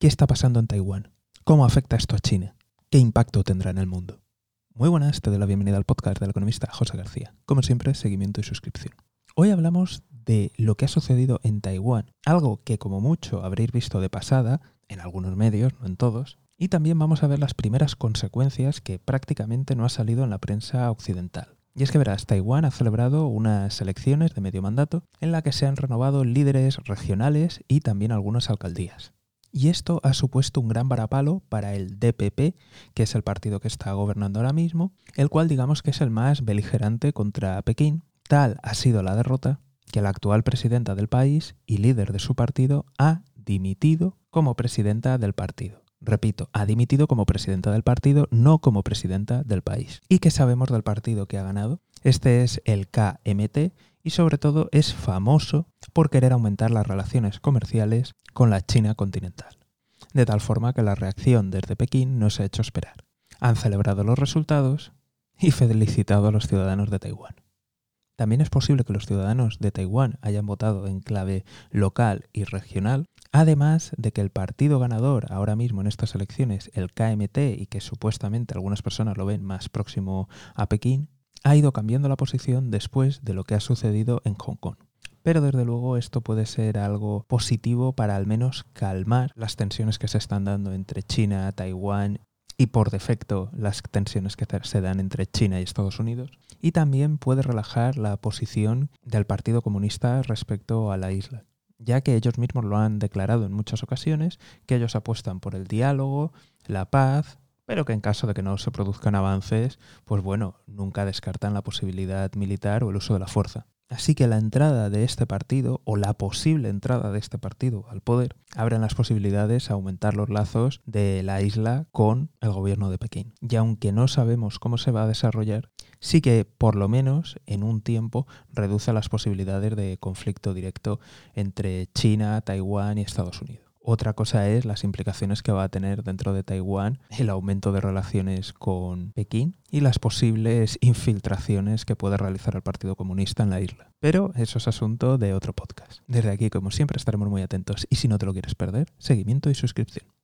¿Qué está pasando en Taiwán? ¿Cómo afecta esto a China? ¿Qué impacto tendrá en el mundo? Muy buenas, te doy la bienvenida al podcast del economista José García. Como siempre, seguimiento y suscripción. Hoy hablamos de lo que ha sucedido en Taiwán, algo que como mucho habréis visto de pasada, en algunos medios, no en todos, y también vamos a ver las primeras consecuencias que prácticamente no ha salido en la prensa occidental. Y es que verás, Taiwán ha celebrado unas elecciones de medio mandato en la que se han renovado líderes regionales y también algunas alcaldías. Y esto ha supuesto un gran varapalo para el DPP, que es el partido que está gobernando ahora mismo, el cual digamos que es el más beligerante contra Pekín. Tal ha sido la derrota que la actual presidenta del país y líder de su partido ha dimitido como presidenta del partido. Repito, ha dimitido como presidenta del partido, no como presidenta del país. ¿Y qué sabemos del partido que ha ganado? Este es el KMT y sobre todo es famoso por querer aumentar las relaciones comerciales con la China continental. De tal forma que la reacción desde Pekín no se ha hecho esperar. Han celebrado los resultados y felicitado a los ciudadanos de Taiwán. También es posible que los ciudadanos de Taiwán hayan votado en clave local y regional, además de que el partido ganador ahora mismo en estas elecciones, el KMT, y que supuestamente algunas personas lo ven más próximo a Pekín, ha ido cambiando la posición después de lo que ha sucedido en Hong Kong. Pero desde luego esto puede ser algo positivo para al menos calmar las tensiones que se están dando entre China, Taiwán y por defecto las tensiones que se dan entre China y Estados Unidos, y también puede relajar la posición del Partido Comunista respecto a la isla, ya que ellos mismos lo han declarado en muchas ocasiones, que ellos apuestan por el diálogo, la paz, pero que en caso de que no se produzcan avances, pues bueno, nunca descartan la posibilidad militar o el uso de la fuerza. Así que la entrada de este partido, o la posible entrada de este partido al poder, abren las posibilidades a aumentar los lazos de la isla con el gobierno de Pekín. Y aunque no sabemos cómo se va a desarrollar, sí que por lo menos en un tiempo reduce las posibilidades de conflicto directo entre China, Taiwán y Estados Unidos. Otra cosa es las implicaciones que va a tener dentro de Taiwán el aumento de relaciones con Pekín y las posibles infiltraciones que puede realizar el Partido Comunista en la isla. Pero eso es asunto de otro podcast. Desde aquí, como siempre, estaremos muy atentos y si no te lo quieres perder, seguimiento y suscripción.